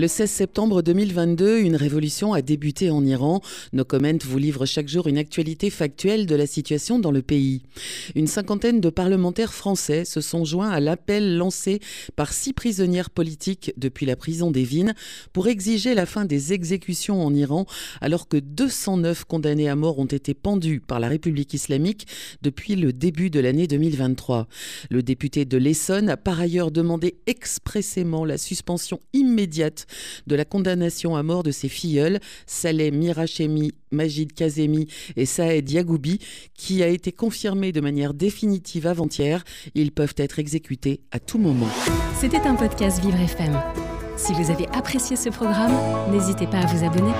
Le 16 septembre 2022, une révolution a débuté en Iran. Nos Comment vous livre chaque jour une actualité factuelle de la situation dans le pays. Une cinquantaine de parlementaires français se sont joints à l'appel lancé par six prisonnières politiques depuis la prison d'Evin pour exiger la fin des exécutions en Iran alors que 209 condamnés à mort ont été pendus par la République islamique depuis le début de l'année 2023. Le député de l'Essonne a par ailleurs demandé expressément la suspension immédiate de la condamnation à mort de ses filleuls, Saleh Mirachemi, Majid Kazemi et Saed Yagoubi, qui a été confirmée de manière définitive avant-hier. Ils peuvent être exécutés à tout moment. C'était un podcast Vivre FM. Si vous avez apprécié ce programme, n'hésitez pas à vous abonner.